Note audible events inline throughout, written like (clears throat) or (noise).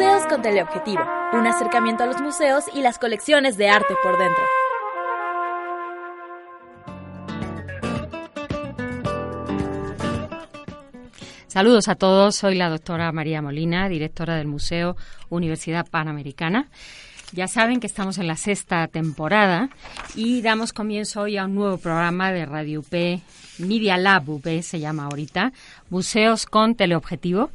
Museos con teleobjetivo. Un acercamiento a los museos y las colecciones de arte por dentro. Saludos a todos, soy la doctora María Molina, directora del Museo Universidad Panamericana. Ya saben que estamos en la sexta temporada y damos comienzo hoy a un nuevo programa de Radio UP, Media Lab UP se llama ahorita, Museos con Teleobjetivo.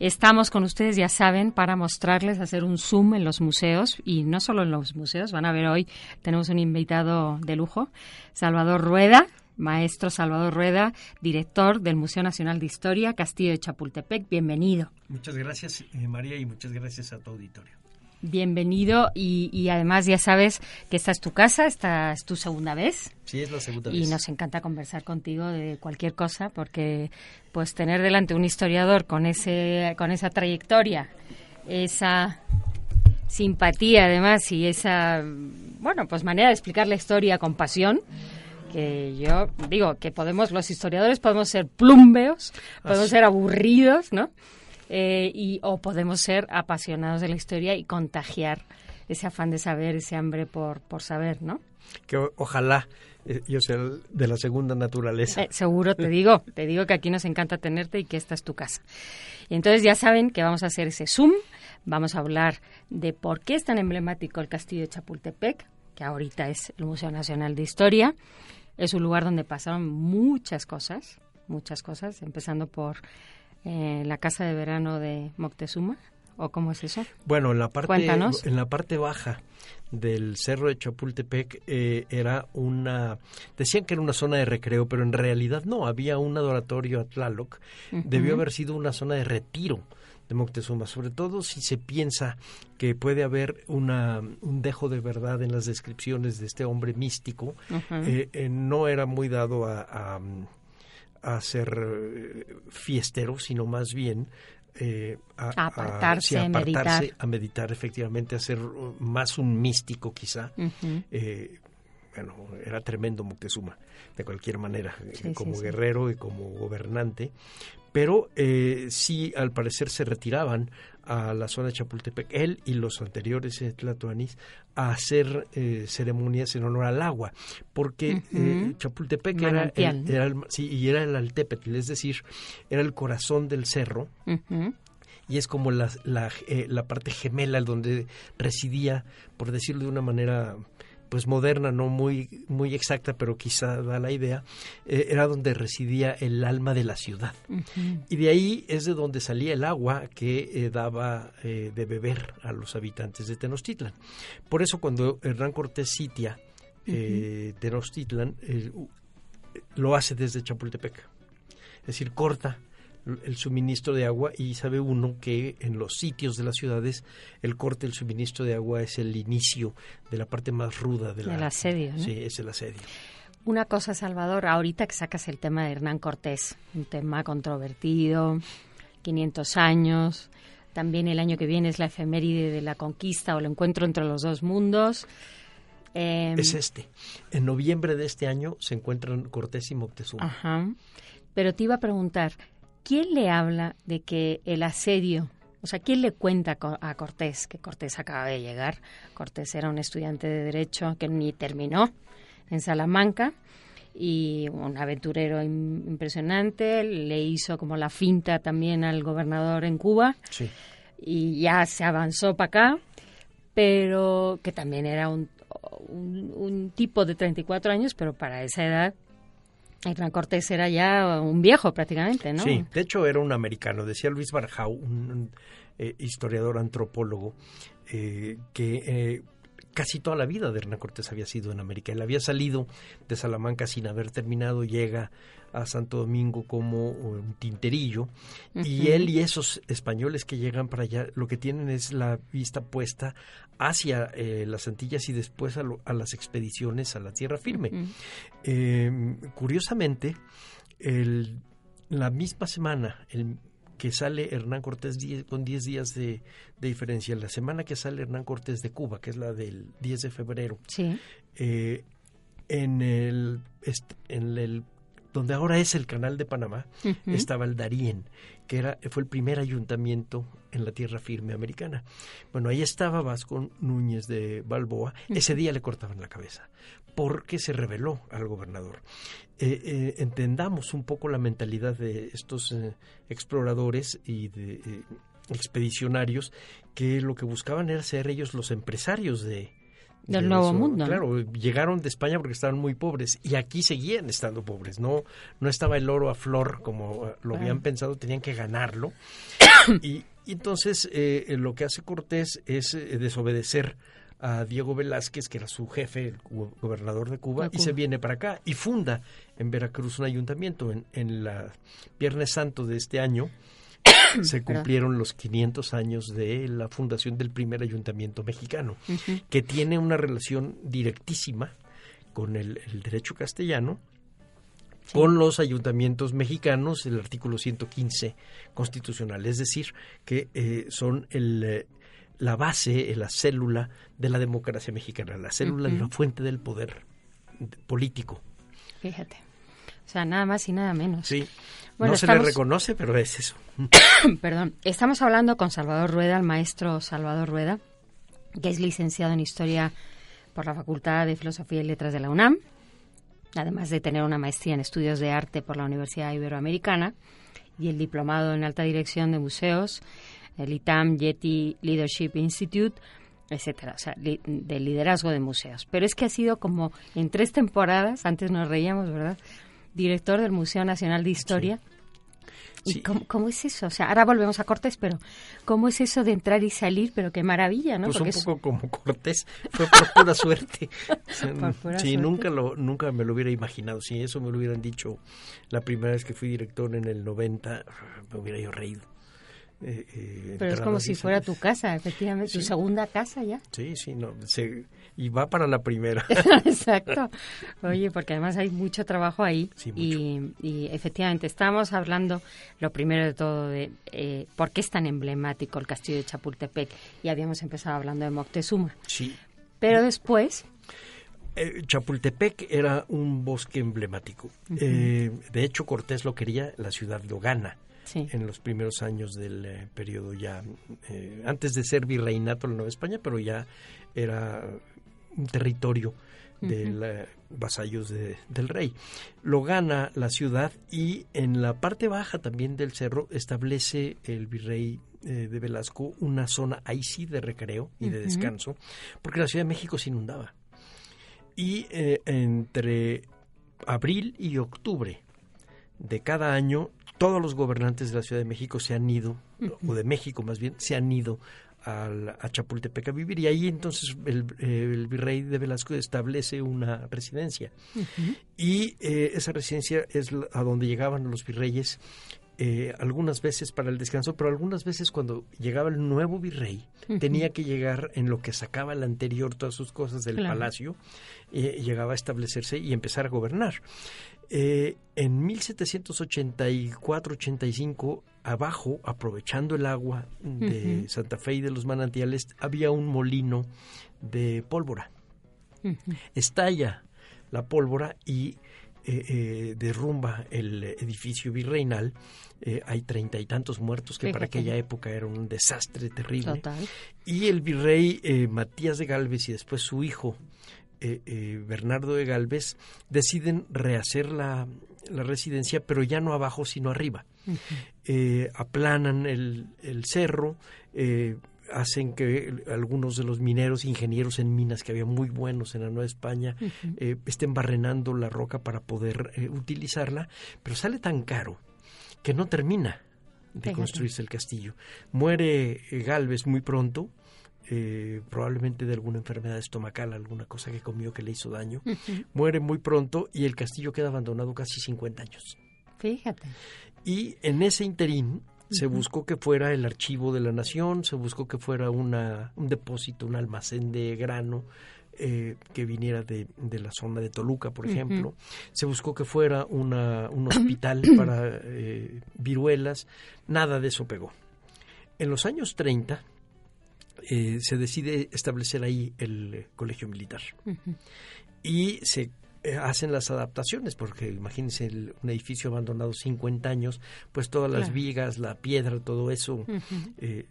Estamos con ustedes, ya saben, para mostrarles, hacer un zoom en los museos y no solo en los museos, van a ver hoy, tenemos un invitado de lujo, Salvador Rueda, maestro Salvador Rueda, director del Museo Nacional de Historia, Castillo de Chapultepec. Bienvenido. Muchas gracias, eh, María, y muchas gracias a tu auditorio. Bienvenido y, además ya sabes que esta es tu casa, esta es tu segunda vez. Sí, es la segunda y vez. Y nos encanta conversar contigo de cualquier cosa porque pues tener delante un historiador con ese con esa trayectoria, esa simpatía además y esa bueno, pues manera de explicar la historia con pasión que yo digo que podemos, los historiadores podemos ser plumbeos, podemos ser aburridos, ¿no? Eh, y, o podemos ser apasionados de la historia y contagiar ese afán de saber, ese hambre por, por saber, ¿no? Que ojalá eh, yo sea de la segunda naturaleza. Eh, seguro, te digo, (laughs) te digo que aquí nos encanta tenerte y que esta es tu casa. Y entonces ya saben que vamos a hacer ese Zoom, vamos a hablar de por qué es tan emblemático el castillo de Chapultepec, que ahorita es el Museo Nacional de Historia, es un lugar donde pasaron muchas cosas, muchas cosas, empezando por eh, la casa de verano de Moctezuma. ¿O cómo es eso? Bueno, en la parte, en la parte baja del cerro de Chapultepec eh, era una... Decían que era una zona de recreo, pero en realidad no, había un adoratorio a Tlaloc. Debió haber sido una zona de retiro de Moctezuma, sobre todo si se piensa que puede haber una, un dejo de verdad en las descripciones de este hombre místico, eh, eh, no era muy dado a, a, ser eh, fiestero, sino más bien a, apartarse, a, meditar. a meditar, efectivamente, a ser más un místico quizá. bueno, era tremendo Moctezuma, de cualquier manera, como guerrero y como gobernante, pero eh, sí al parecer se retiraban a la zona de Chapultepec, él y los anteriores Tlatoanis, a hacer eh, ceremonias en honor al agua, porque eh, Chapultepec era el, sí, y era el Altépetl, es decir, era el corazón del cerro, y es como la, la, la parte gemela donde residía, por decirlo de una manera pues moderna, no muy, muy exacta, pero quizá da la idea, eh, era donde residía el alma de la ciudad. Y de ahí es de donde salía el agua que eh, daba eh, de beber a los habitantes de Tenochtitlan. Por eso cuando Hernán Cortés sitia Tenochtitlan, lo hace desde Chapultepec. Es decir, corta el suministro de agua y sabe uno que en los sitios de las ciudades el corte del suministro de agua es el inicio de la parte más ruda de la, del asedio. Sí, es el asedio. Una cosa, Salvador, ahorita que sacas el tema de Hernán Cortés, un tema controvertido, 500 años, también el año que viene es la efeméride de la conquista o el encuentro entre los dos mundos. Em, es este. En noviembre de este año se encuentran Cortés y Moctezuma. Ajá. Pero te iba a preguntar, ¿quién le habla de que el asedio, o sea, quién le cuenta a Cortés que Cortés acaba de llegar? Cortés era un estudiante de derecho que ni terminó en Salamanca y un aventurero impresionante, le hizo como la finta también al gobernador en Cuba y ya se avanzó para acá, pero que también era un, un, tipo de 34 años, pero para esa edad Hernán Cortés era ya un viejo prácticamente, ¿no? Sí, de hecho era un americano, decía Luis Barjau, un, eh, historiador antropólogo, eh, que eh, casi toda la vida de Hernán Cortés había sido en América. Él había salido de Salamanca sin haber terminado, llega a Santo Domingo como un tinterillo y él y esos españoles que llegan para allá lo que tienen es la vista puesta hacia eh, las Antillas y después a, las expediciones a la tierra firme. Em, curiosamente, el, la misma semana, el que sale Hernán Cortés con 10 días de, diferencia. La semana que sale Hernán Cortés de Cuba, que es la del 10 de febrero, eh, en, el, en el donde ahora es el canal de Panamá, estaba el Darién, que era, fue el primer ayuntamiento en la tierra firme americana. Bueno, ahí estaba Vasco Núñez de Balboa. Ese día le cortaban la cabeza porque se rebeló al gobernador. Eh, eh, entendamos un poco la mentalidad de estos eh, exploradores y de expedicionarios que lo que buscaban era ser ellos los empresarios de, del nuevo mundo. Claro, llegaron de España porque estaban muy pobres y aquí seguían estando pobres. No, no estaba el oro a flor como eh, lo habían pensado, tenían que ganarlo. (coughs) y, entonces eh, lo que hace Cortés es eh, desobedecer a Diego Velázquez, que era su jefe, el gobernador de Cuba, y se viene para acá y funda en Veracruz un ayuntamiento en, en la Viernes Santo de este año (coughs) se cumplieron los 500 años de la fundación del primer ayuntamiento mexicano, que tiene una relación directísima con el, derecho castellano, con los ayuntamientos mexicanos, el artículo 115 constitucional, es decir, que eh, son el, eh, la base, la célula de la democracia mexicana, la célula de la fuente del poder político. Fíjate. O sea, nada más y nada menos. Sí. no se le reconoce, pero es eso. (coughs) Perdón. Estamos hablando con Salvador Rueda, el maestro Salvador Rueda, que es licenciado en Historia por la Facultad de Filosofía y Letras de la UNAM, además de tener una maestría en Estudios de Arte por la Universidad Iberoamericana y el diplomado en Alta Dirección de Museos, el ITAM Yeti Leadership Institute, etcétera, o sea, de liderazgo de museos. Pero es que ha sido como en tres temporadas, antes nos reíamos, ¿verdad? Director del Museo Nacional de Historia. ¿Y cómo, es eso? O sea, ahora volvemos a Cortés, pero ¿cómo es eso de entrar y salir? Pero qué maravilla, ¿no? Pues un poco como Cortés, fue por pura (laughs) suerte. sí, nunca lo nunca me lo hubiera imaginado. Si eso me lo hubieran dicho la primera vez que fui director en el 90, me hubiera yo reído. Eh, eh, pero es como si fuera tu casa, efectivamente, tu segunda casa ya. Sí, sí, no, se, y va para la primera. (laughs) Exacto. (laughs) Oye, porque además hay mucho trabajo ahí y, efectivamente estamos hablando, lo primero de todo, de eh, por qué es tan emblemático el castillo de Chapultepec y habíamos empezado hablando de Moctezuma. Sí. Pero después... Eh, Chapultepec era un bosque emblemático. Eh, de hecho, Cortés lo quería, la ciudad lo gana. en los primeros años del periodo ya, antes de ser virreinato de la Nueva España, pero ya era territorio de los vasallos del rey. Lo gana la ciudad y en la parte baja también del cerro establece el virrey eh, de Velasco una zona ahí sí de recreo y de descanso, porque la Ciudad de México se inundaba. Y eh, entre abril y octubre de cada año, todos los gobernantes de la Ciudad de México se han ido, o de México más bien, se han ido a Chapultepec a vivir. Y ahí entonces el, virrey de Velasco establece una residencia. Y eh, esa residencia es a donde llegaban los virreyes eh, algunas veces para el descanso, pero algunas veces cuando llegaba el nuevo virrey tenía que llegar en lo que sacaba el anterior todas sus cosas del palacio, eh, llegaba a establecerse y empezar a gobernar. Eh, en 1784-85, abajo, aprovechando el agua de Santa Fe y de los manantiales, había un molino de pólvora. Estalla la pólvora y eh, eh, derrumba el edificio virreinal. hay treinta y tantos muertos que para aquella época era un desastre terrible. Y el virrey Matías de Galvez y después su hijo Bernardo de Galvez, deciden rehacer la, residencia, pero ya no abajo, sino arriba. aplanan el, el cerro, hacen que algunos de los mineros, ingenieros en minas que había muy buenos en la Nueva España, eh, estén barrenando la roca para poder eh, utilizarla, pero sale tan caro que no termina de construirse el castillo. Muere eh, Galvez muy pronto, probablemente de alguna enfermedad estomacal, alguna cosa que comió que le hizo daño. Muere muy pronto y el castillo queda abandonado casi 50 años. Fíjate. Y en ese interín se buscó que fuera el archivo de la nación, se buscó que fuera una, un depósito, un almacén de grano eh, que viniera de, de, la zona de Toluca, por ejemplo. Se buscó que fuera una, un (clears throat) hospital para eh, viruelas. Nada de eso pegó. En los años 30 eh, se decide establecer ahí el colegio militar. Y se eh, hacen las adaptaciones, porque imagínense un edificio abandonado 50 años, pues todas las vigas, la piedra, todo eso eh,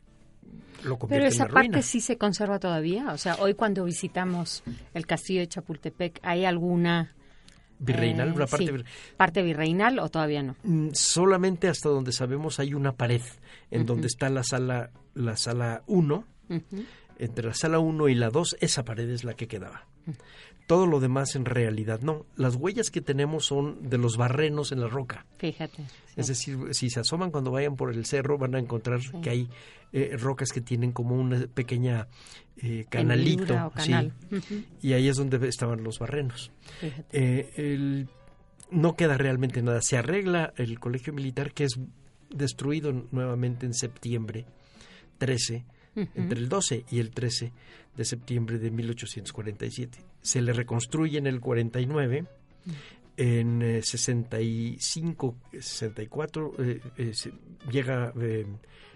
lo convierte Pero esa en parte sí se conserva todavía. O sea, hoy cuando visitamos el castillo de Chapultepec, ¿hay alguna virreinal, una parte, sí, parte virreinal o todavía no? Mm, solamente hasta donde sabemos hay una pared en donde está la sala la sala 1. Entre la sala 1 y la 2, esa pared es la que quedaba. Todo lo demás en realidad no. Las huellas que tenemos son de los barrenos en la roca. Fíjate. Es decir, si se asoman cuando vayan por el cerro van a encontrar que hay eh, rocas que tienen como una pequeña eh, canalito. canal. Y ahí es donde estaban los barrenos. Eh, no queda realmente nada. Se arregla el colegio militar que es destruido nuevamente en septiembre 13 entre el 12 y el 13 de septiembre de 1847. Se le reconstruye en el 49. En 65, eh, 64 eh, eh, llega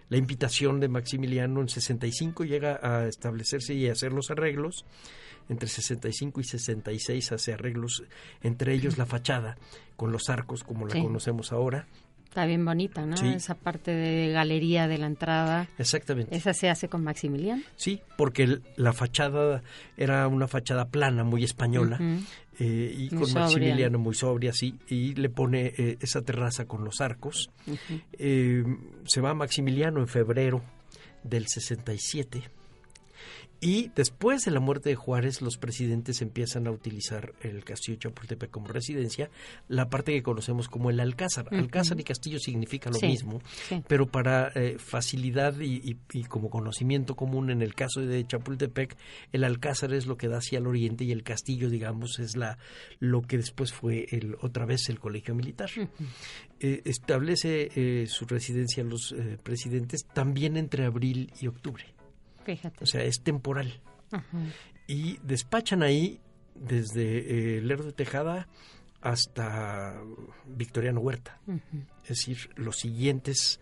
la invitación de Maximiliano. En 65 llega a establecerse y a hacer los arreglos entre 65 y 66 hace arreglos, entre ellos la fachada, con los arcos como la conocemos ahora, Está bien bonita, ¿no? Esa parte de galería de la entrada. Exactamente. ¿Esa se hace con Maximiliano? Sí, porque la fachada era una fachada plana, muy española, eh, y con Maximiliano muy sobria, sí, y le pone eh, esa terraza con los arcos. Eh, se va Maximiliano en febrero del 67 y después de la muerte de Juárez, los presidentes empiezan a utilizar el castillo de Chapultepec como residencia, la parte que conocemos como el Alcázar. Alcázar y castillo significa lo mismo, pero para eh, facilidad y, como conocimiento común en el caso de Chapultepec, el Alcázar es lo que da hacia el oriente y el castillo, digamos, es la lo que después fue el, otra vez el colegio militar. Eh, establece eh, su residencia los presidentes también entre abril y octubre. O sea, es temporal. Y despachan ahí desde eh, Lerdo de Tejada hasta Victoriano Huerta. Es decir, los siguientes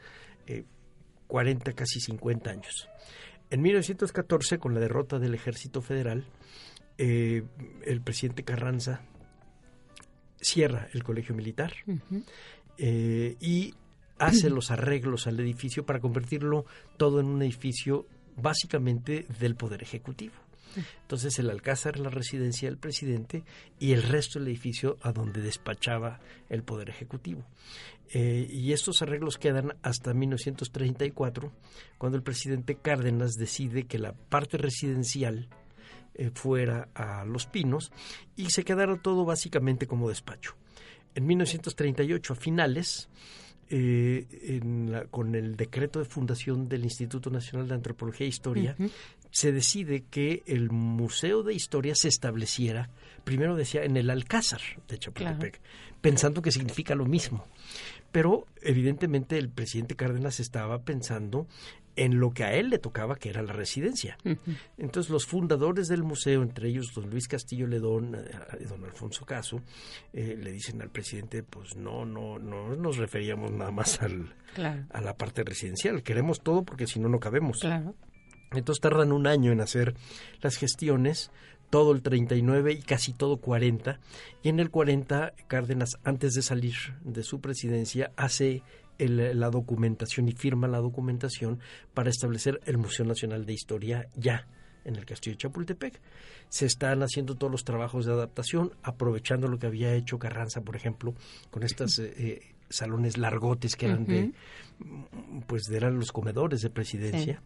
40, eh, casi 50 años. En 1914, con la derrota del ejército federal, eh, el presidente Carranza cierra el colegio militar y hace los arreglos al edificio para convertirlo todo en un edificio básicamente del Poder Ejecutivo. Entonces el Alcázar la residencia del presidente y el resto del edificio a donde despachaba el Poder Ejecutivo. Eh, y estos arreglos quedan hasta 1934, cuando el presidente Cárdenas decide que la parte residencial eh, fuera a Los Pinos y se quedara todo básicamente como despacho. En 1938, a finales, eh, con el decreto de fundación del Instituto Nacional de Antropología e Historia, se decide que el Museo de Historia se estableciera, primero decía, en el Alcázar de Chapultepec, pensando que significa lo mismo. Pero evidentemente el presidente Cárdenas estaba pensando en lo que a él le tocaba, que era la residencia. Entonces los fundadores del museo, entre ellos don Luis Castillo Ledón y eh, don Alfonso Caso, eh, le dicen al presidente, pues no, no, no nos referíamos nada más al, a la parte residencial, queremos todo porque si no, no cabemos. Entonces tardan un año en hacer las gestiones, todo el 39 y casi todo 40. Y en el 40, Cárdenas, antes de salir de su presidencia, hace la documentación y firma la documentación para establecer el Museo Nacional de Historia ya en el castillo de Chapultepec. Se están haciendo todos los trabajos de adaptación, aprovechando lo que había hecho Carranza, por ejemplo, con estas eh, eh, salones largotes que eran de pues eran los comedores de presidencia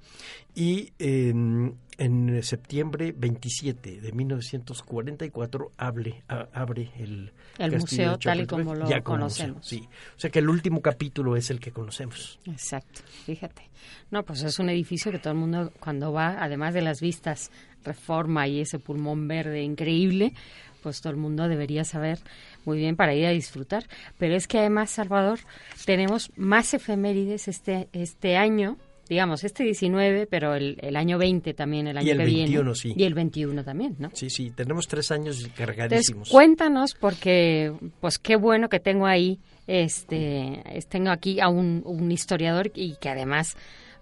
y en septiembre 27 de 1944 abre, abre el, el museo tal y como lo conocemos. sí. O sea que el último capítulo es el que conocemos. Exacto, fíjate. No, pues es un edificio que todo el mundo cuando va, además de las vistas, reforma y ese pulmón verde increíble, pues todo el mundo debería saber muy bien para ir a disfrutar. Pero es que además, Salvador, tenemos más efemérides este, este año, digamos, este 19, pero el, el año 20 también, el año y el que 21, viene. Sí. Y el 21 también, ¿no? Sí, sí, tenemos tres años cargadísimos. Entonces, cuéntanos, porque, pues qué bueno que tengo ahí, este, tengo aquí a un, un historiador y que además,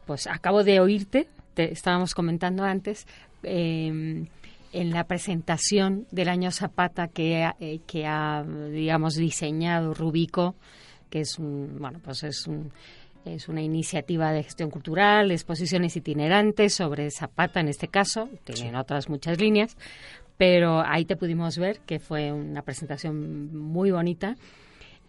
pues acabo de oírte, te estábamos comentando antes, eh, en la presentación del año Zapata que, eh, que ha, digamos, diseñado Rubico, que es un, bueno, pues es un, es una iniciativa de gestión cultural, exposiciones itinerantes sobre Zapata en este caso, tienen otras muchas líneas, pero ahí te pudimos ver que fue una presentación muy bonita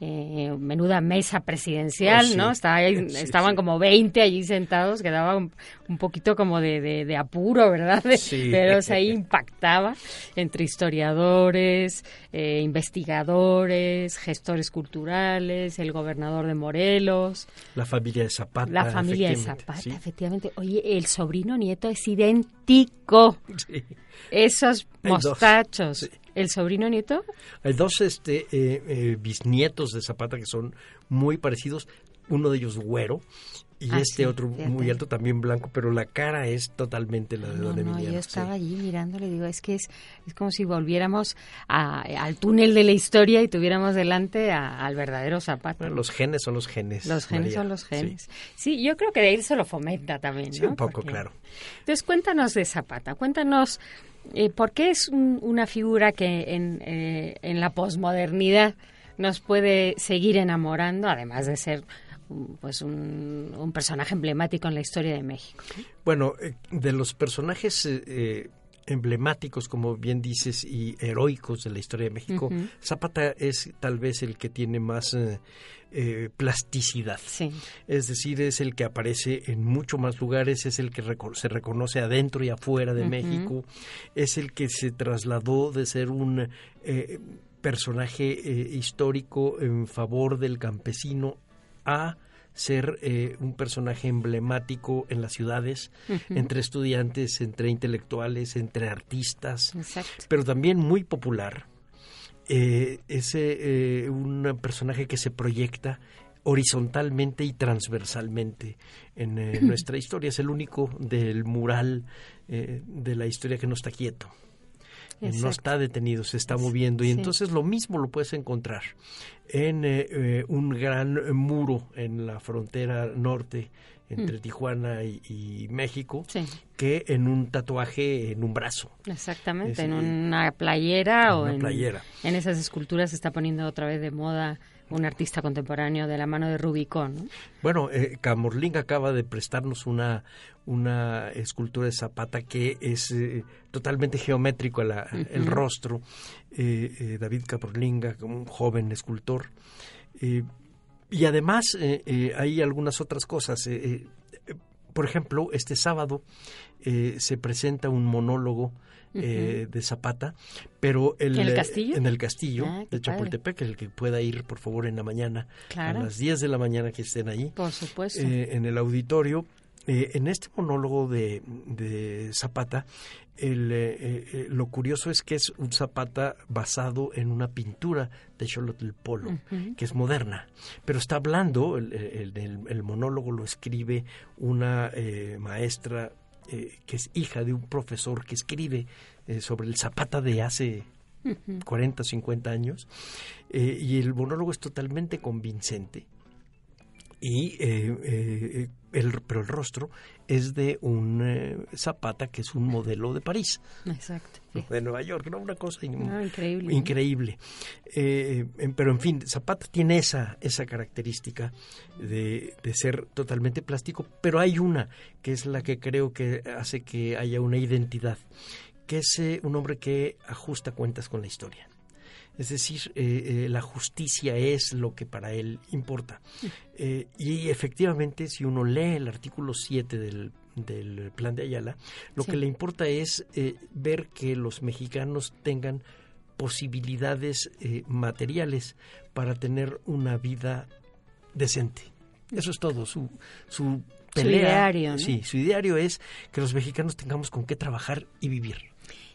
eh, menuda mesa presidencial, Oh, ¿no? Estaba Sí, estaban sí. como 20 allí sentados, que daba un, un poquito como de, de- de apuro, ¿verdad? (laughs) De-. Pero o ahí impactaba entre historiadores, eh, investigadores, gestores culturales, el gobernador de Morelos, La familia de Zapata. la familia de Zapata, efectivamente. Oye, el sobrino nieto es idéntico. Esos mostachos. ¿El sobrino nieto? Hay dos este, eh, eh, bisnietos de Zapata que son muy parecidos. Uno de ellos güero y Ah, este sí, otro fíjate. muy alto también blanco, pero la cara es totalmente la de No, don no, Emiliano. yo sí. estaba allí mirándole, digo, es que es, es como si volviéramos a- al túnel de la historia y tuviéramos delante a- al verdadero Zapata. Bueno, los genes son los genes. Los genes María. son los Sí. genes. Sí. yo creo que de ahí se lo fomenta también, Sí, ¿no? un poco, Porque- claro. Entonces, cuéntanos de Zapata, cuéntanos eh, por qué es un- una figura que en, eh, en la posmodernidad nos puede seguir enamorando, además de ser pues un, un personaje emblemático en la historia de México. Bueno, eh, de los personajes eh, eh, emblemáticos, como bien dices, y heroicos de la historia de México. Zapata es tal vez el que tiene más eh, eh, plasticidad. Sí. Es decir, es el que aparece en mucho más lugares, es el que reco- se reconoce adentro y afuera de. México, es el que se trasladó de ser un eh, personaje histórico en favor del campesino a ser eh, un personaje emblemático en las ciudades, entre estudiantes, entre intelectuales, entre artistas, Exacto. pero también muy popular. Eh, es eh, un personaje que se proyecta horizontalmente y transversalmente en eh, (clears throat) nuestra historia. Es el único del mural de la historia que no está quieto. No está detenido, se está moviendo. Y Sí. entonces lo mismo lo puedes encontrar en eh, eh, un gran muro en la frontera norte entre Tijuana y, y México Sí. que en un tatuaje en un brazo. Exactamente, Es, en una playera en o una en, playera. en esas esculturas se está poniendo otra vez de moda un artista contemporáneo de la mano de Rubicón. ¿no? Bueno, eh, acaba de prestarnos una, una escultura de Zapata que es eh, totalmente geométrico la- el Ujú. rostro. Eh, eh, David Camorlinga, un joven escultor. Eh, y además eh, hay algunas otras cosas. por ejemplo, este sábado se presenta un monólogo eh, de Zapata, pero el, ¿En el eh, castillo? en el castillo Ah, de Chapultepec, el que pueda ir por favor en la mañana, Claro. a las 10 de la mañana que estén ahí, Por supuesto. eh, en el auditorio. Eh, en este monólogo de, de Zapata, el, eh, eh, lo curioso es que es un Zapata basado en una pintura de Xolotl Polo, que es moderna, pero está hablando, el, el- el- el monólogo lo escribe una eh, maestra eh, que es hija de un profesor que escribe eh, sobre el Zapata de hace 40, 50 años, eh, y el monólogo es totalmente convincente. Y el, pero el rostro es de un eh, Zapata que es un modelo de París. Exacto. De Nueva York, ¿no? Una cosa ah, increíble. increíble. Eh, pero en fin, Zapata tiene esa, esa característica de, de ser totalmente plástico, pero hay una que es la que creo que hace que haya una identidad, que es eh, un hombre que ajusta cuentas con la historia. Es decir, eh, eh, la justicia es lo que para él importa. Eh, y efectivamente, si uno lee el artículo 7 del, del plan de Ayala, lo que le importa es ver que los mexicanos tengan posibilidades materiales para tener una vida decente. Eso es todo. Su, su pelea, sí, su ideario es que los mexicanos tengamos con qué trabajar y vivir.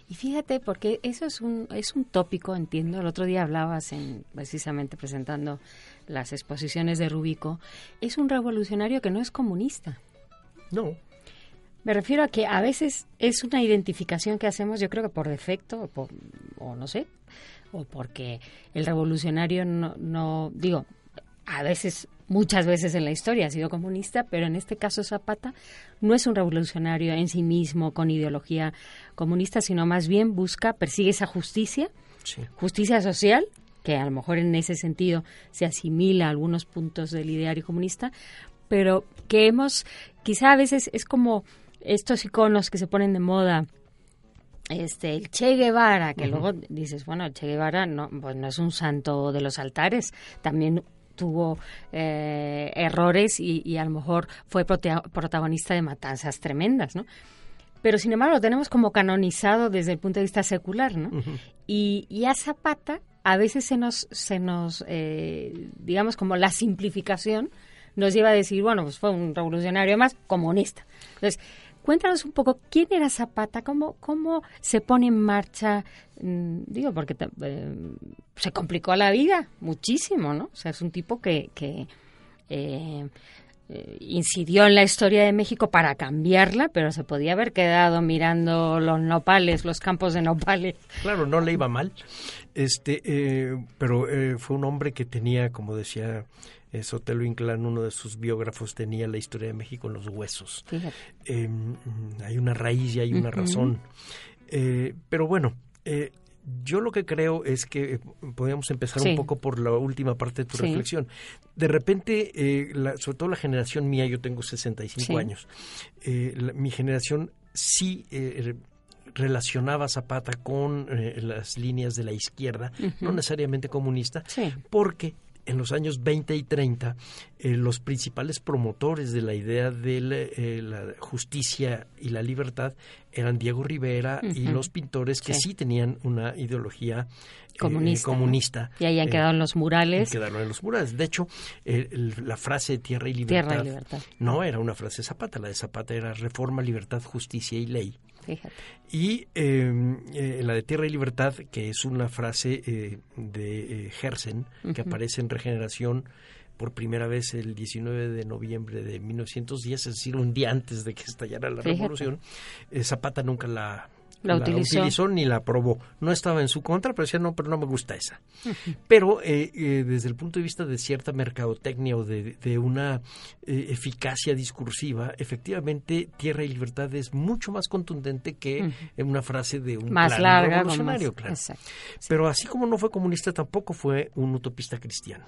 Y fíjate, porque eso es un, es un tópico, entiendo. El otro día hablabas en, precisamente presentando las exposiciones de Rubico. Es un revolucionario que no es comunista. No. Me refiero a que a veces es una identificación que hacemos, yo creo que por defecto, o, o no sé, o porque el revolucionario no, no, digo, a veces muchas veces en la historia ha sido comunista, pero en este caso Zapata no es un revolucionario en sí mismo con ideología comunista, sino más bien busca, persigue esa justicia, justicia social, que a lo mejor en ese sentido se asimila a algunos puntos del ideario comunista, pero que hemos, quizá a veces es como estos iconos que se ponen de moda, este el Che Guevara, que luego dices, bueno, el Che Guevara no, pues no es un santo de los altares, también tuvo eh, errores y, a lo mejor fue protagonista de matanzas tremendas, ¿no? Pero sin embargo lo tenemos como canonizado desde el punto de vista secular, ¿no? y, a Zapata a veces se nos, se nos eh, digamos, como la simplificación nos lleva a decir, bueno, pues fue un revolucionario más comunista. Entonces, Cuéntanos un poco quién era Zapata, cómo, cómo se pone en marcha, mm, digo, porque eh, se complicó la vida muchísimo, ¿no? O sea, es un tipo que, que eh, eh, incidió en la historia de México para cambiarla, pero se podía haber quedado mirando los nopales, los campos de nopales. Claro, no le iba mal, este, pero fue un hombre que tenía, como decía eh, Sotelo Inclán, uno de sus biógrafos, tenía la historia de México en los huesos. Em, hay una raíz y hay una razón. Eh, pero bueno, eh, yo lo que creo es que podríamos empezar un poco por la última parte de tu reflexión. De repente, sobre todo la generación mía, yo tengo 65 años, mi generación sí relacionaba Zapata con las líneas de la izquierda, no necesariamente comunista, porque en los años 20 y 30, eh, los principales promotores de la idea de eh, la, justicia y la libertad eran Diego Rivera y los pintores que sí, tenían una ideología eh, comunista. Y ahí han quedado en los murales. Quedaron en los murales. De hecho, la frase tierra y libertad, tierra y libertad no era una frase de Zapata. La de Zapata era reforma, libertad, justicia y ley. Y em, eh, la de Tierra y Libertad, que es una frase eh, de eh, Hersen, que aparece en Regeneración por primera vez el 19 de noviembre de 1910, es decir, un día antes de que estallara la revolución, Zapata nunca la la, utilizó. ni la aprobó. No estaba en su contra, pero decía, no, pero no me gusta esa. (laughs) Pero eh, eh, desde el punto de vista de cierta mercadotecnia o de, una eh, eficacia discursiva, efectivamente Tierra y Libertad es mucho más contundente que una frase de un más larga, revolucionario, claro. Pero así como no fue comunista, tampoco fue un utopista cristiano.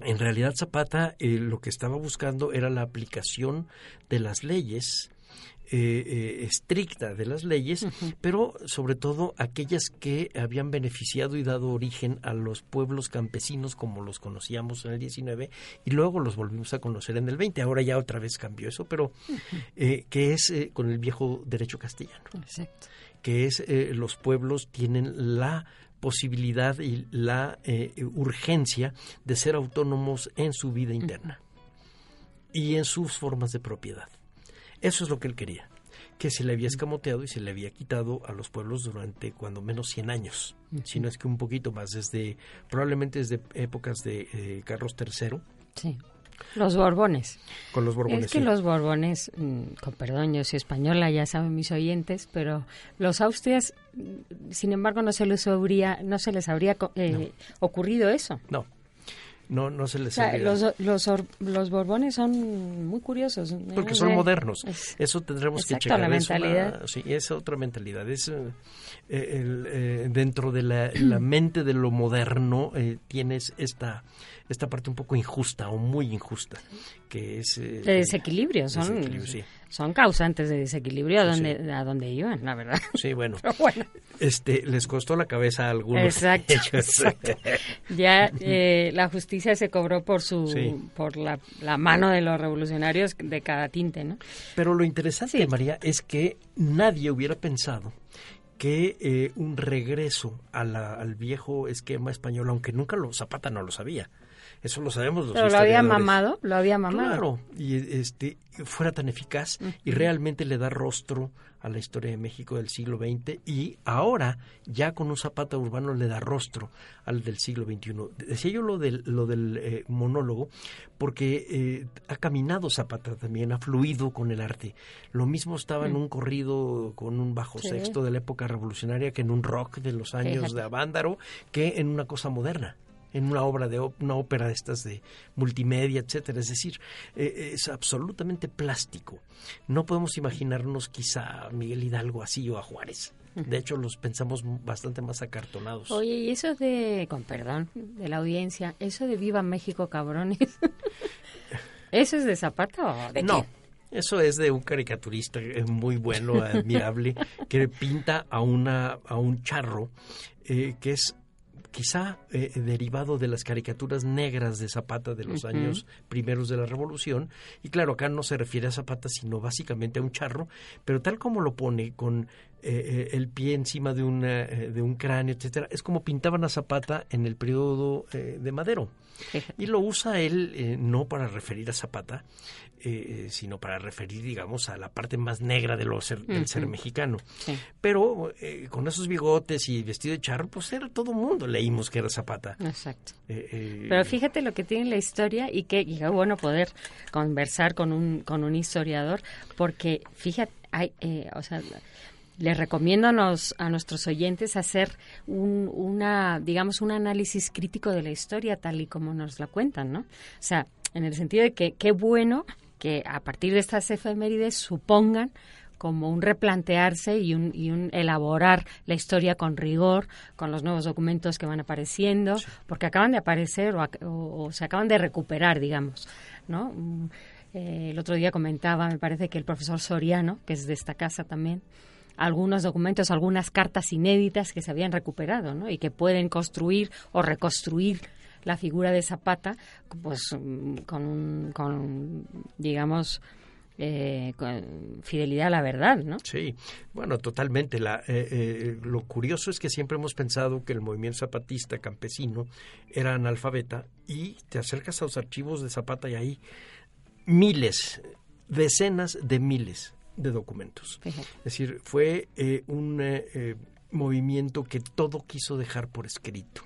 En realidad Zapata lo que estaba buscando era la aplicación de las leyes eh, eh, estricta de las leyes, pero sobre todo aquellas que habían beneficiado y dado origen a los pueblos campesinos como los conocíamos en el 19 y luego los volvimos a conocer en el 20. Ahora ya otra vez cambió eso, pero eh, que es con el viejo derecho castellano. Que es los pueblos tienen la posibilidad y la urgencia de ser autónomos en su vida interna y en sus formas de propiedad. Eso es lo que él quería, que se le había escamoteado y se le había quitado a los pueblos durante cuando menos 100 años, si no es que un poquito más, desde probablemente desde épocas de eh, Carlos III. Sí. Los Borbones. Con los Borbones. Es que los Borbones, mm, con perdón, yo soy española, ya saben mis oyentes, pero los Austrias, mm, sin embargo, no se les habría, no se les habría eh, ocurrido eso. No. No, no se les los, los, los, Borbones son muy curiosos. Porque son modernos. eso tendremos que checar. la mentalidad. sí, es otra mentalidad. Es, eh, el, eh, dentro de la, la, (clears throat) mente de lo moderno eh, tienes esta esta parte un poco injusta o muy injusta, que es... Eh, de desequilibrio, son, son causantes de desequilibrio a donde, a donde iban, la verdad. Sí, bueno, (laughs) Este, les costó la cabeza a algunos. (laughs) Exacto, Ya eh, la justicia se cobró por su por la, la, mano de los revolucionarios de cada tinte, ¿no? Pero lo interesante, María, es que nadie hubiera pensado que eh, un regreso a la, al viejo esquema español, aunque nunca lo Zapata no lo sabía, eso lo sabemos los Pero lo había mamado, lo había mamado. Claro, y este fuera tan eficaz y realmente le da rostro a la historia de México del siglo XX y ahora ya con un Zapata urbano le da rostro al del siglo XXI. Decía yo lo del, lo del eh, monólogo porque eh, ha caminado Zapata también, ha fluido con el arte. Lo mismo estaba en mm. un corrido con un bajo sexto de la época revolucionaria que en un rock de los años de Avándaro que en una cosa moderna en una obra de una ópera de estas de multimedia, etcétera. Es decir, eh, es absolutamente plástico. No podemos imaginarnos quizá a Miguel Hidalgo así o a Juárez. De hecho, los pensamos bastante más acartonados. Oye, y eso de, con perdón, de la audiencia, eso de Viva México, cabrones. (laughs) ¿Eso es de Zapata o de No. Eso es de un caricaturista muy bueno, admirable, que pinta a una a un charro eh, que es quizá eh, derivado de las caricaturas negras de Zapata de los años primeros de la Revolución. Y claro, acá no se refiere a Zapata, sino básicamente a un charro, pero tal como lo pone con eh, eh, el pie encima de, una, de un cráneo, etcétera, es como pintaban a Zapata en el periodo de Madero. Y lo usa él no para referir a Zapata, eh, sino para referir, digamos, a la parte más negra de lo ser, del ser mexicano. Pero eh, con esos bigotes y vestido de charro, pues era todo mundo, leímos que era Zapata. Exacto. Eh, Pero fíjate lo que tiene la historia y que y bueno poder conversar con un, con un historiador, porque fíjate, hay, o sea, les recomiendo a, nos, a nuestros oyentes hacer un, una, digamos, un análisis crítico de la historia tal y como nos la cuentan, ¿no? O sea, en el sentido de que qué bueno que a partir de estas efemérides supongan como un replantearse y un, y un elaborar la historia con rigor, con los nuevos documentos que van apareciendo, porque acaban de aparecer o, se acaban de recuperar, digamos, ¿no? Mm, eh, el otro día comentaba, me parece que el profesor Soriano, que es de esta casa también, algunos documentos, algunas cartas inéditas que se habían recuperado, ¿no? Y que pueden construir o reconstruir la figura de Zapata, pues mm, con, con digamos, eh, fidelidad a la verdad, ¿no? Sí, bueno, totalmente. La, eh, eh, lo curioso es que siempre hemos pensado que el movimiento zapatista campesino era analfabeta y te acercas a los archivos de Zapata y hay miles, decenas de miles de documentos. Es decir, fue un movimiento que todo quiso dejar por escrito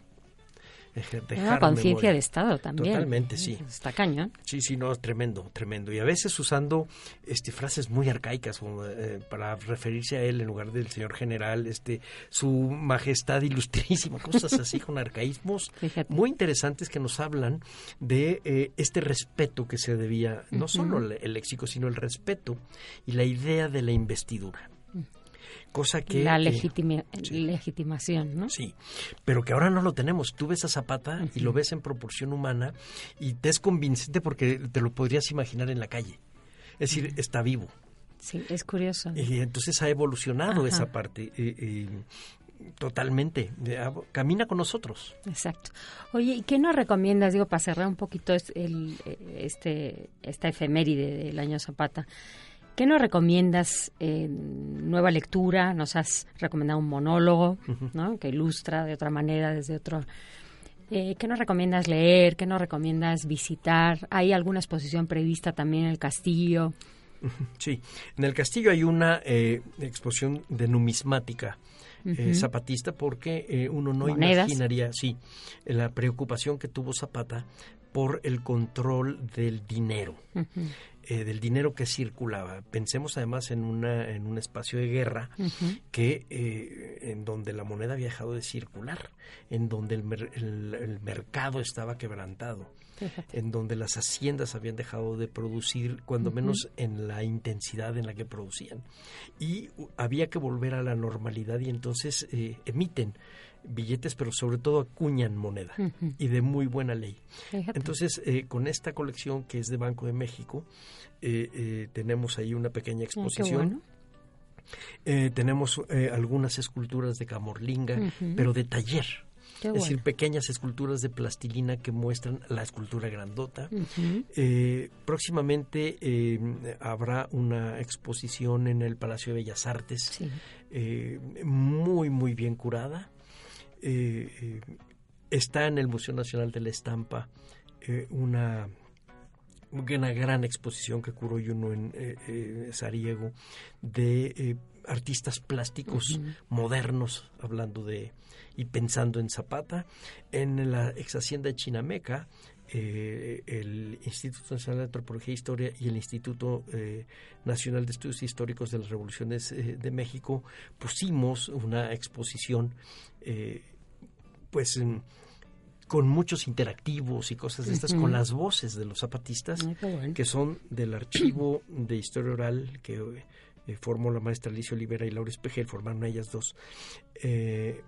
una conciencia de Estado también. Totalmente, sí. Está cañón. Sí, sí, no, tremendo, tremendo. Y a veces usando este frases muy arcaicas eh, para referirse a él en lugar del señor general, este su majestad ilustrísima, cosas así con arcaísmos (laughs) muy interesantes que nos hablan de eh, este respeto que se debía, no solo el léxico, sino el respeto y la idea de la investidura cosa que... La legitimación, ¿no? Sí, pero que ahora no lo tenemos. Tú ves a Zapata y lo ves en proporción humana y te es convincente porque te lo podrías imaginar en la calle. Es decir, está vivo. Sí, es curioso. Y entonces ha evolucionado esa parte. Eh, eh, totalmente. Camina con nosotros. Exacto. Oye, ¿y qué nos recomiendas, digo, para cerrar un poquito el, este, esta efeméride del año Zapata? ¿Qué nos recomiendas en nueva lectura? Nos has recomendado un monólogo, ¿no? Que ilustra de otra manera, desde otro... Eh, ¿Qué nos recomiendas leer? ¿Qué nos recomiendas visitar? ¿Hay alguna exposición prevista también en el castillo? Sí, en el castillo hay una eh, exposición de numismática zapatista porque uno no imaginaría, sí, la preocupación que tuvo Zapata por el control del dinero. Eh, del dinero que circulaba. Pensemos además en, una, en un espacio de guerra que eh, en donde la moneda había dejado de circular, en donde el, mercado estaba quebrantado, (laughs) en donde las haciendas habían dejado de producir, cuando menos en la intensidad en la que producían. Y había que volver a la normalidad y entonces eh, emiten billetes, pero sobre todo acuñan moneda y de muy buena ley. Entonces, eh, con esta colección que es de Banco de México, eh, eh, tenemos ahí una pequeña exposición. tenemos algunas esculturas de Camorlinga, pero de taller. Es decir, pequeñas esculturas de plastilina que muestran la escultura grandota. próximamente habrá una exposición en el Palacio de Bellas Artes, muy, muy bien curada. Eh, eh, está en el Museo Nacional de la Estampa eh, una, una gran exposición que curó uno en Sariego de artistas plásticos modernos, hablando de y pensando en Zapata. En la ex hacienda de Chinameca, el Instituto Nacional de Antropología e Historia y el Instituto Nacional de Estudios Históricos de las Revoluciones de México pusimos una exposición pues con muchos interactivos y cosas de estas, con las voces de los zapatistas, que son del archivo de historia oral que eh, formó la maestra Alicia Olivera y Laura Espejel, formaron ellas dos, eh,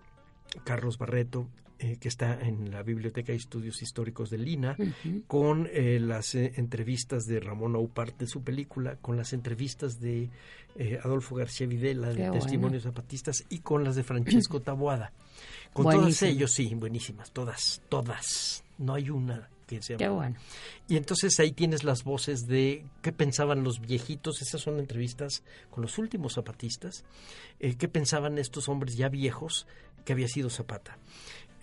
Carlos Barreto, eh, que está en la Biblioteca de Estudios Históricos de Lina, con las entrevistas de Ramón Aupart de su película, con las entrevistas de Adolfo García Videla de Testimonios Zapatistas y con las de Francesco (clears throat) Taboada. Con todas ellos, sí, buenísimas, todas, todas. No hay una que. Qué bueno. Y entonces ahí tienes las voces de qué pensaban los viejitos. Esas son entrevistas con los últimos zapatistas. Eh, qué pensaban estos hombres ya viejos que había sido Zapata.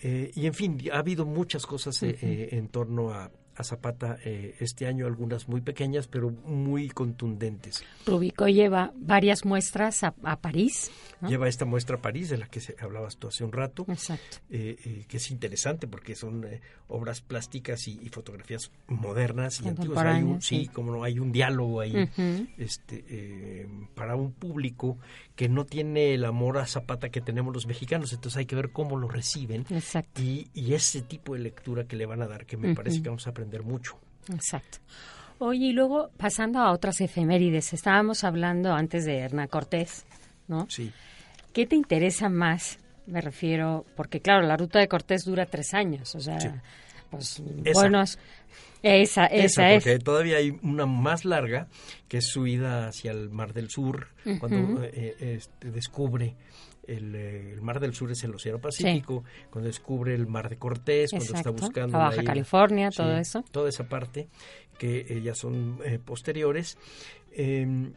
Eh, y en fin, ha habido muchas cosas eh, en torno a, a Zapata eh, este año, algunas muy pequeñas, pero muy contundentes. Rubico lleva varias muestras a, París. Lleva esta muestra a París, de la que hablabas tú hace un rato. Exacto. Eh, eh, que es interesante porque son obras plásticas y, fotografías modernas y antiguas. Hay un, sí, como no, hay un diálogo ahí este, para un público que no tiene el amor a Zapata que tenemos los mexicanos, entonces hay que ver cómo lo reciben. Exacto. Y, y ese tipo de lectura que le van a dar, que me parece que vamos a aprender mucho. Exacto. Oye, y luego pasando a otras efemérides, estábamos hablando antes de Hernán Cortés, ¿no? Sí. ¿Qué te interesa más? Me refiero, porque claro, la ruta de Cortés dura tres años, o sea, pues buenos. Esa, esa, es. Porque todavía hay una más larga, que es su ida hacia el Mar del Sur, cuando eh, este, descubre eh, el, Mar del Sur es el Océano Pacífico, cuando descubre el Mar de Cortés, cuando está buscando... Baja California, todo eso. Toda esa parte, que eh, ya son eh, posteriores. Em,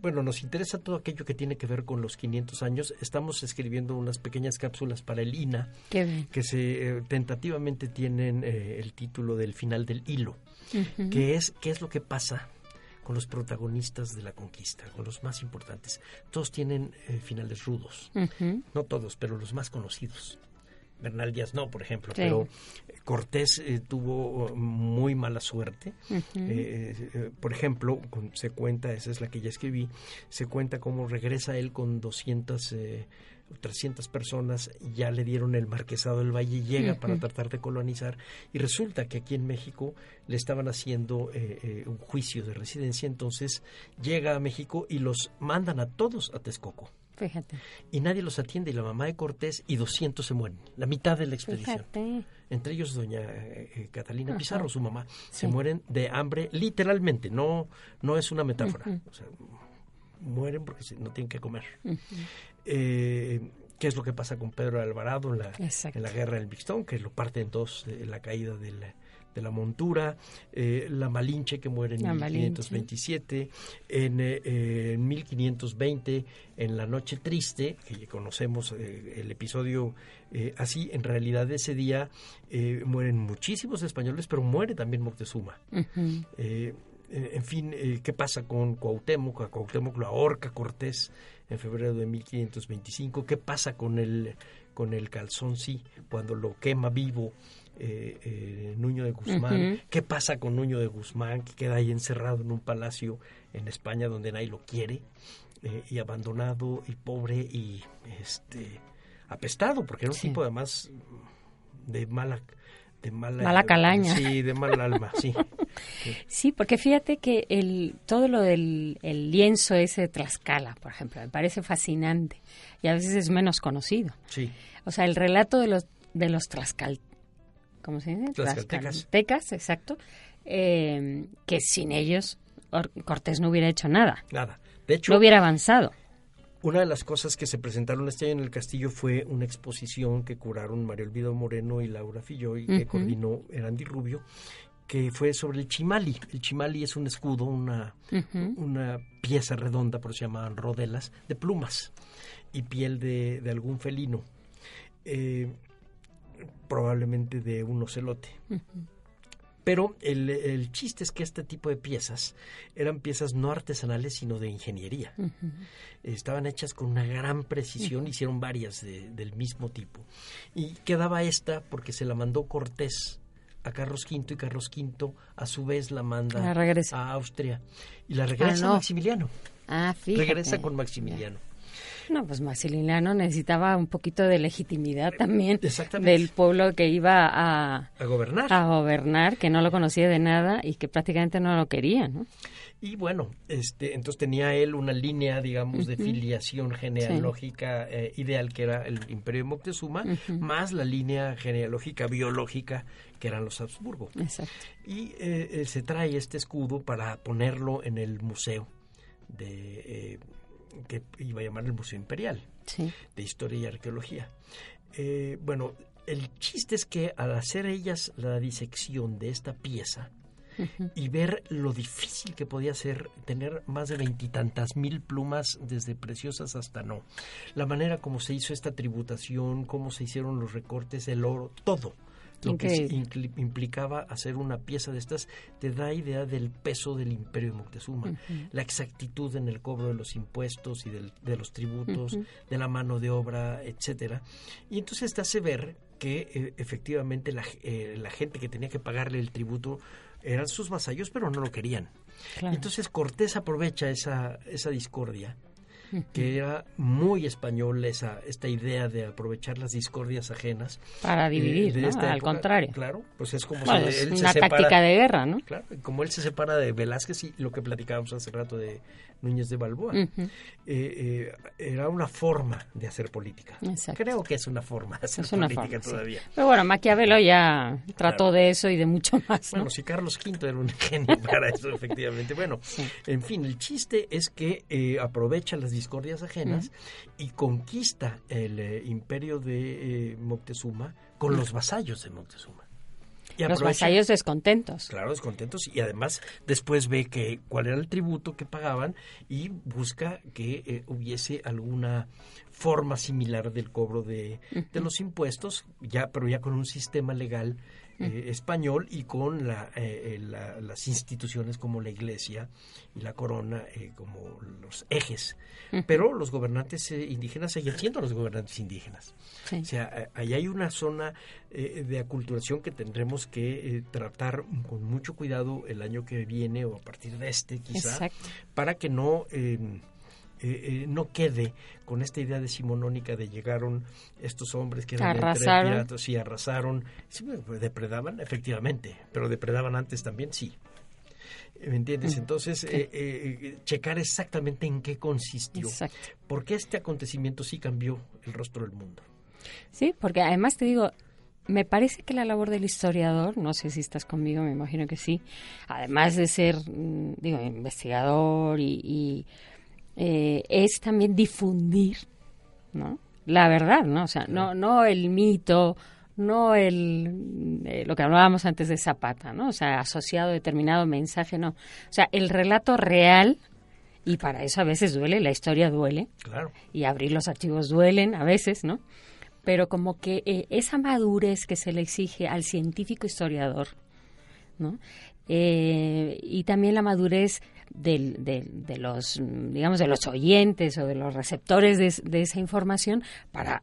bueno, nos interesa todo aquello que tiene que ver con los 500 años. Estamos escribiendo unas pequeñas cápsulas para el INA que se tentativamente tienen el título del final del hilo, que es qué es lo que pasa con los protagonistas de la conquista, con los más importantes. Todos tienen eh, finales rudos, no todos, pero los más conocidos. Bernal Díaz no, por ejemplo, pero eh, Cortés eh, tuvo muy mala suerte. por ejemplo, se cuenta, esa es la que ya escribí, se cuenta cómo regresa él con 200 300 personas ya le dieron el marquesado del Valle, llega para tratar de colonizar. Y resulta que aquí en México le estaban haciendo eh, eh, un juicio de residencia, entonces llega a México y los mandan a todos a Texcoco. Fíjate. Y nadie los atiende. Y la mamá de Cortés y 200 se mueren, la mitad de la expedición. Entre ellos doña eh, Catalina Pizarro, su mamá, se mueren de hambre literalmente, no no es una metáfora. O sea, mueren porque no tienen que comer eh, qué es lo que pasa con Pedro Alvarado en la, en la guerra del Bixtón, que lo parte en dos, eh, la caída de la, de la montura, eh, la Malinche que muere en 1527, en 1520, eh, en la Noche Triste, que conocemos el episodio así, en realidad ese día mueren muchísimos españoles, pero muere también Moctezuma. en fin, ¿qué pasa con Cuauhtémoc? A Cuauhtémoc lo ahorca Cortés en febrero de 1525. ¿Qué pasa con el, con el calzón sí cuando lo quema vivo eh, eh, Nuño de Guzmán. ¿Qué pasa con Nuño de Guzmán que queda ahí encerrado en un palacio en España donde nadie lo quiere eh, y abandonado y pobre y este apestado porque era un tipo además de mala de mala, calaña. Sí, de mal alma, (laughs) sí. sí. porque fíjate que el, todo lo del el lienzo ese de Tlaxcala, por ejemplo, me parece fascinante y a veces es menos conocido. Sí. O sea, el relato de los de los Tlaxcal, ¿cómo se dice? Tlaxcaltecas. exacto. Eh, que sin ellos Cortés no hubiera hecho nada. Nada. De hecho, no hubiera avanzado. Una de las cosas que se presentaron este año en el castillo fue una exposición que curaron María Olvido Moreno y Laura Filloy, que coordinó Erandi Rubio, que fue sobre el chimali. El chimali es un escudo, una, una pieza redonda, por eso se llamaban rodelas, de plumas y piel de, de algún felino. Eh, probablemente de un ocelote. Pero el, chiste es que este tipo de piezas eran piezas no artesanales, sino de ingeniería. Estaban hechas con una gran precisión, hicieron varias del mismo tipo. Y quedaba esta porque se la mandó Cortés a Carlos V y Carlos V a su vez la manda a Austria. Y la regresa ah, Maximiliano. Ah, Regresa con Maximiliano. No, pues Maximiliano necesitaba un poquito de legitimidad también del pueblo que iba a, a gobernar. A gobernar, que no lo conocía de nada y que prácticamente no lo quería, ¿no? Y bueno, este, entonces tenía él una línea, digamos, de filiación genealógica eh, ideal, que era el Imperio de Moctezuma, más la línea genealógica biológica, que eran los Habsburgo. Exacto. Y eh, eh, se trae este escudo para ponerlo en el museo de que iba a llamar el Museo Imperial de Historia y Arqueología. Eh, bueno, el chiste es que al hacer ellas la disección de esta pieza y ver lo difícil que podía ser tener más de veintitantas mil plumas, desde preciosas hasta no, la manera como se hizo esta tributación, cómo se hicieron los recortes, el oro, todo lo que implicaba hacer una pieza de estas, te da idea del peso del imperio de Moctezuma, la exactitud en el cobro de los impuestos y de los tributos, de la mano de obra, etcétera. Y entonces te hace ver que eh, efectivamente la, eh, la, gente que tenía que pagarle el tributo eran sus vasallos, pero no lo querían. Entonces Cortés aprovecha esa, esa discordia que era muy español esa esta idea de aprovechar las discordias ajenas para dividir, ¿no? al contrario. Claro, pues es como él una táctica de guerra, ¿no? Claro, como él se separa de Velázquez y lo que platicábamos hace rato de Núñez de Balboa. Eh, eh, era una forma de hacer política. Creo que es una forma de hacer política todavía. Pero bueno, Maquiavelo ya trató de eso y de mucho más. Bueno, si Carlos V era un (laughs) genio para eso, efectivamente. Bueno, en fin, el chiste es que eh, aprovecha las discordias ajenas y conquista el imperio de Moctezuma con los vasallos de Moctezuma. Y los vasallos descontentos. Claro, descontentos. Y además después ve que cuál era el tributo que pagaban y busca que eh, hubiese alguna forma similar del cobro de, de, los impuestos, ya pero ya con un sistema legal eh, español y con la, eh, las instituciones como la Iglesia y la Corona eh, como los ejes. Pero los gobernantes indígenas siguen siendo los gobernantes indígenas. O sea, ahí hay una zona de aculturación que tendremos que tratar con mucho cuidado el año que viene o a partir de este quizá, para que no eh, eh, no quede con esta idea decimonónica de llegaron estos hombres que eran arrasaron. piratas y arrasaron. Sí, pues, depredaban, efectivamente, pero depredaban antes también, sí. ¿Me entiendes? Mm. Entonces, eh, checar exactamente en qué consistió. Porque este acontecimiento sí cambió el rostro del mundo. Sí, porque además te digo, me parece que la labor del historiador, no sé si estás conmigo, me imagino que sí, además de ser, mm, digo, investigador y eh, es también difundir, ¿no? La verdad, ¿no? O sea, no, no el mito, no el eh, lo que hablábamos antes de Zapata, ¿no? O sea, asociado a determinado mensaje, no. O sea, el relato real y para eso a veces duele, la historia duele. Claro. Y abrir los archivos duelen a veces, ¿no? Pero como que eh, esa madurez que se le exige al científico historiador ¿no? Eh, y también la madurez del, de los, digamos, de los oyentes o de los receptores de, de esa información para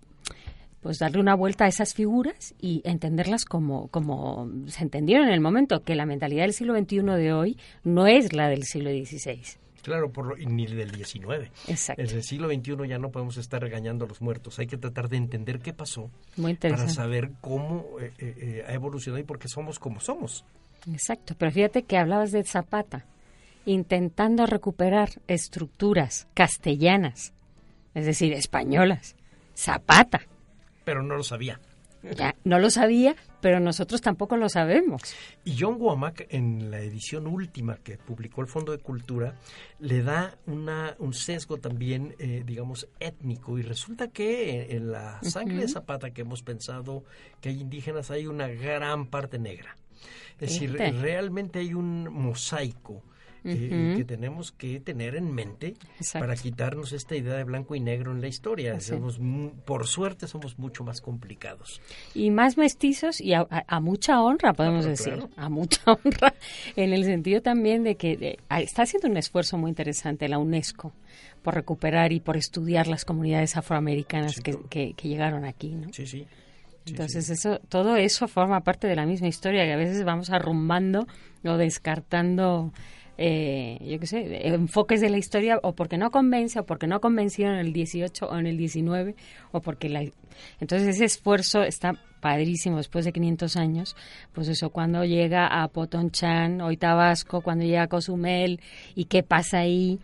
pues darle una vuelta a esas figuras y entenderlas como, como se entendieron en el momento, que la mentalidad del siglo XXI de hoy no es la del siglo XVI. Claro, por ni del XIX. Exacto. En el siglo XXI ya no podemos estar regañando a los muertos. Hay que tratar de entender qué pasó Muy para saber cómo eh, eh, eh, ha evolucionado y por qué somos como somos. Exacto. Pero fíjate que hablabas de Zapata, intentando recuperar estructuras castellanas, es decir, españolas. Zapata pero no lo sabía. Ya, no lo sabía, pero nosotros tampoco lo sabemos. Y John Womack, en la edición última que publicó el Fondo de Cultura, le da una, un sesgo también, eh, digamos, étnico. Y resulta que en la sangre de Zapata que hemos pensado que hay indígenas, hay una gran parte negra. Es decir, realmente hay un mosaico eh, que tenemos que tener en mente para quitarnos esta idea de blanco y negro en la historia. Somos, por suerte somos mucho más complicados. Y más mestizos y a, mucha honra, podemos decir, a mucha (laughs) honra, en el sentido también de que está haciendo un esfuerzo muy interesante la UNESCO por recuperar y por estudiar las comunidades afroamericanas que, que, llegaron aquí, ¿no? Sí, sí. Entonces eso, todo eso forma parte de la misma historia que a veces vamos arrumbando o descartando eh, yo qué sé, enfoques de la historia o porque no convence o porque no convencieron en el 18 o en el 19 o porque la... Entonces ese esfuerzo está padrísimo después de 500 años, pues eso, cuando llega a Potonchan, hoy Tabasco, cuando llega a Cozumel y qué pasa ahí,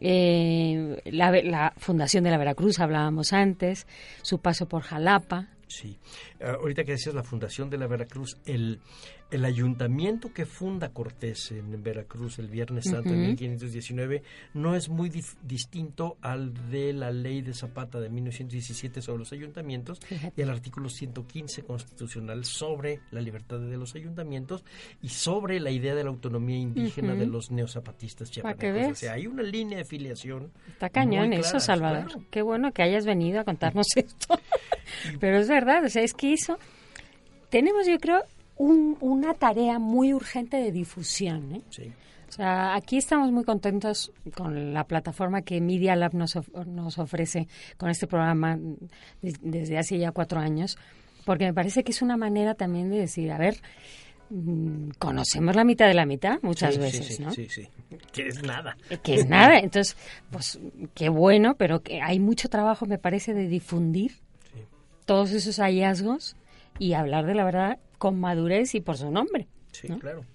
eh, la, fundación de la Veracruz, hablábamos antes, su paso por Jalapa. Sí, ahorita que decías la fundación de la Veracruz, el, el ayuntamiento que funda Cortés en Veracruz el Viernes Santo de 1519 no es muy distinto al de la ley de Zapata de 1917 sobre los ayuntamientos y el artículo 115 constitucional sobre la libertad de los ayuntamientos y sobre la idea de la autonomía indígena de los neozapatistas chiapanecos. O sea, hay una línea de filiación. Está cañón eso, Salvador. Qué bueno que hayas venido a contarnos (laughs) esto. Pero es verdad, o sea, es que tenemos, yo creo, una tarea muy urgente de difusión. ¿eh? O sea, aquí estamos muy contentos con la plataforma que Media Lab nos, nos ofrece con este programa desde hace ya cuatro años, porque me parece que es una manera también de decir, a ver, mm, conocemos la mitad de la mitad muchas veces, ¿no? Sí, sí, que es nada. Eh, que es nada, entonces, pues qué bueno, pero que hay mucho trabajo, me parece, de difundir todos esos hallazgos y hablar de la verdad con madurez y por su nombre. Sí, claro.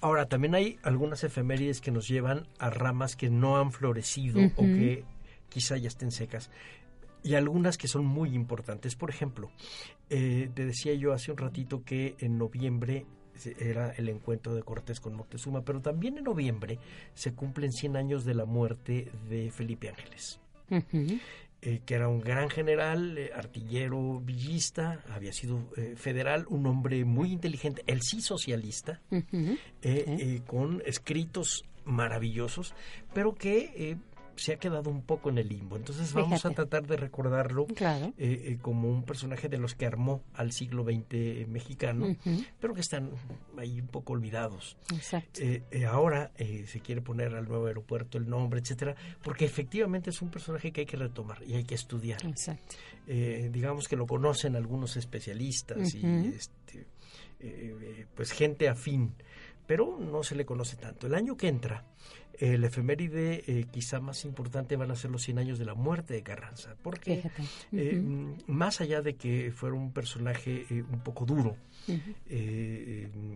Ahora, también hay algunas efemérides que nos llevan a ramas que no han florecido o que quizá ya estén secas. Y algunas que son muy importantes. Por ejemplo, eh, te decía yo hace un ratito que en noviembre era el encuentro de Cortés con Moctezuma, pero también en noviembre se cumplen 100 años de la muerte de Felipe Ángeles. Eh, que era un gran general, eh, artillero villista, había sido eh, federal, un hombre muy inteligente, él sí socialista, con escritos maravillosos, pero que se ha quedado un poco en el limbo. Entonces vamos a tratar de recordarlo eh, eh, como un personaje de los que armó al siglo XX mexicano, pero que están ahí un poco olvidados. Eh, ahora se quiere poner al nuevo aeropuerto el nombre, etcétera, porque efectivamente es un personaje que hay que retomar y hay que estudiar. digamos que lo conocen algunos especialistas y este, pues gente afín, pero no se le conoce tanto. El año que entra el efeméride eh, quizá más importante van a ser los 100 años de la muerte de Carranza, porque eh, más allá de que fuera un personaje eh, un poco duro,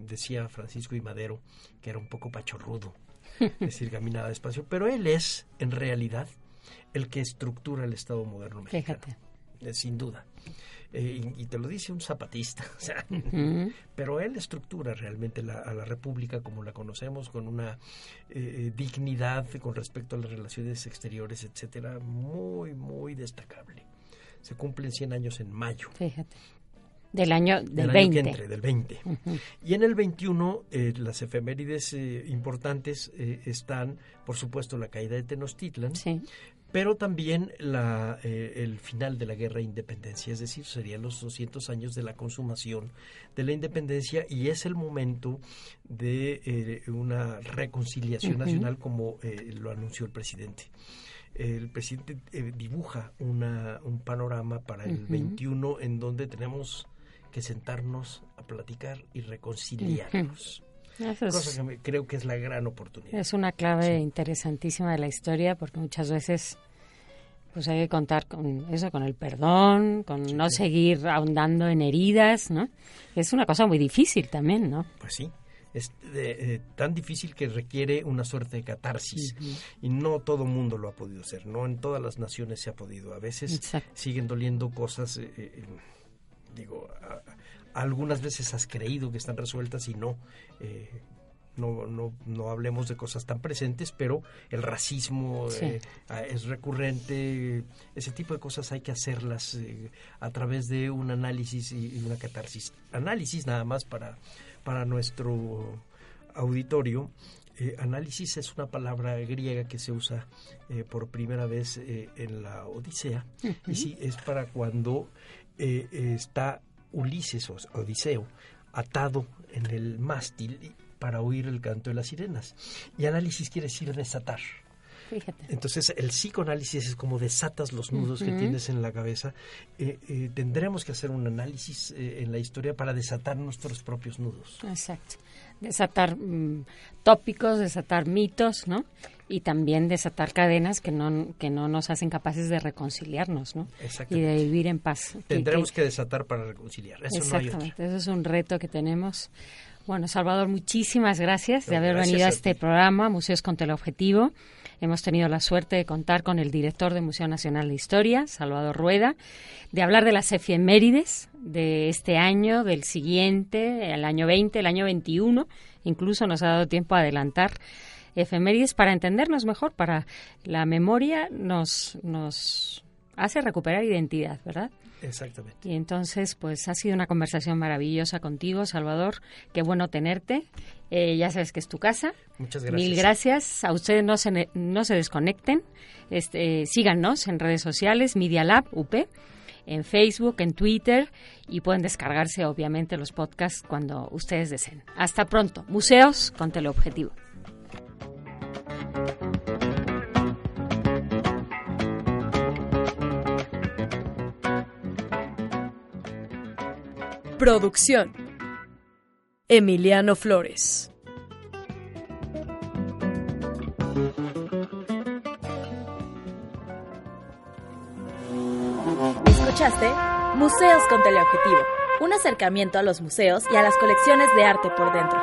decía Francisco y Madero que era un poco pachorrudo, es decir, (laughs) caminaba despacio, pero él es, en realidad, el que estructura el Estado moderno mexicano, sin duda. Eh, y, te lo dice un zapatista, (laughs) pero él estructura realmente la, a la República como la conocemos, con una eh, eh, dignidad con respecto a las relaciones exteriores, etcétera, muy, muy destacable. Se cumplen 100 años en mayo. Fíjate. Del año del, 20. del 20. Y en el 21, las efemérides importantes están, por supuesto, la caída de Tenochtitlan, pero también la, eh, el final de la guerra de independencia, es decir, serían los 200 años de la consumación de la independencia y es el momento de eh, una reconciliación nacional como eh, lo anunció el presidente. El presidente dibuja una, un panorama para el 21 en donde tenemos que sentarnos a platicar y reconciliarnos. Cosa que creo que es la gran oportunidad. Es una clave interesantísima de la historia porque muchas veces pues hay que contar con eso, con el perdón, con no seguir ahondando en heridas, ¿no? Es una cosa muy difícil también, ¿no? Pues sí, es tan difícil que requiere una suerte de catarsis y no todo mundo lo ha podido hacer, no en todas las naciones se ha podido. A veces siguen doliendo cosas, eh, eh, digo, algunas veces has creído que están resueltas y no. Eh, no, no, no hablemos de cosas tan presentes, pero el racismo eh, es recurrente, ese tipo de cosas hay que hacerlas eh, a través de un análisis y, una catarsis. Análisis nada más para, para nuestro auditorio. Eh, análisis es una palabra griega que se usa por primera vez en la Odisea y sí, es para cuando está Ulises o Odiseo atado en el mástil para oír el canto de las sirenas. Y análisis quiere decir desatar. Fíjate. Entonces el psicoanálisis es como desatas los nudos que tienes en la cabeza. Eh, eh, tendremos que hacer un análisis eh, en la historia para desatar nuestros propios nudos. Exacto. Desatar mm, tópicos, desatar mitos, ¿no? Y también desatar cadenas que no, que no nos hacen capaces de reconciliarnos, ¿no? Y de vivir en paz. Tendremos que, desatar para reconciliar. Eso exactamente. Eso es un reto que tenemos. Bueno, Salvador, muchísimas gracias de haber venido a este programa, Museos con Teleobjetivo. Hemos tenido la suerte de contar con el director del Museo Nacional de Historia, Salvador Rueda, de hablar de las efemérides de este año, del siguiente, el año 20, el año 21. Incluso nos ha dado tiempo a adelantar efemérides para entendernos mejor, para la memoria nos, nos hace recuperar identidad, ¿verdad? Exactamente. Y entonces, pues ha sido una conversación maravillosa contigo, Salvador. Qué bueno tenerte. Eh, ya sabes que es tu casa. Muchas gracias. Mil gracias. A ustedes no se, no se desconecten. Este, síganos en redes sociales, Media Lab UP, en Facebook, en Twitter y pueden descargarse obviamente los podcasts cuando ustedes deseen. Hasta pronto. Museos con teleobjetivo. Producción. Emiliano Flores. Escuchaste Museos con Teleobjetivo, un acercamiento a los museos y a las colecciones de arte por dentro.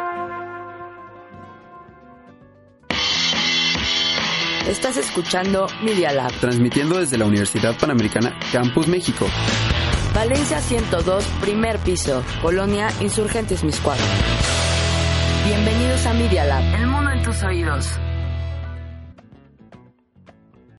Estás escuchando Media Lab. Transmitiendo desde la Universidad Panamericana Campus México. Valencia 102, primer piso, Colonia Insurgentes Miscuadro. Bienvenidos a Media Lab, el mundo en tus oídos.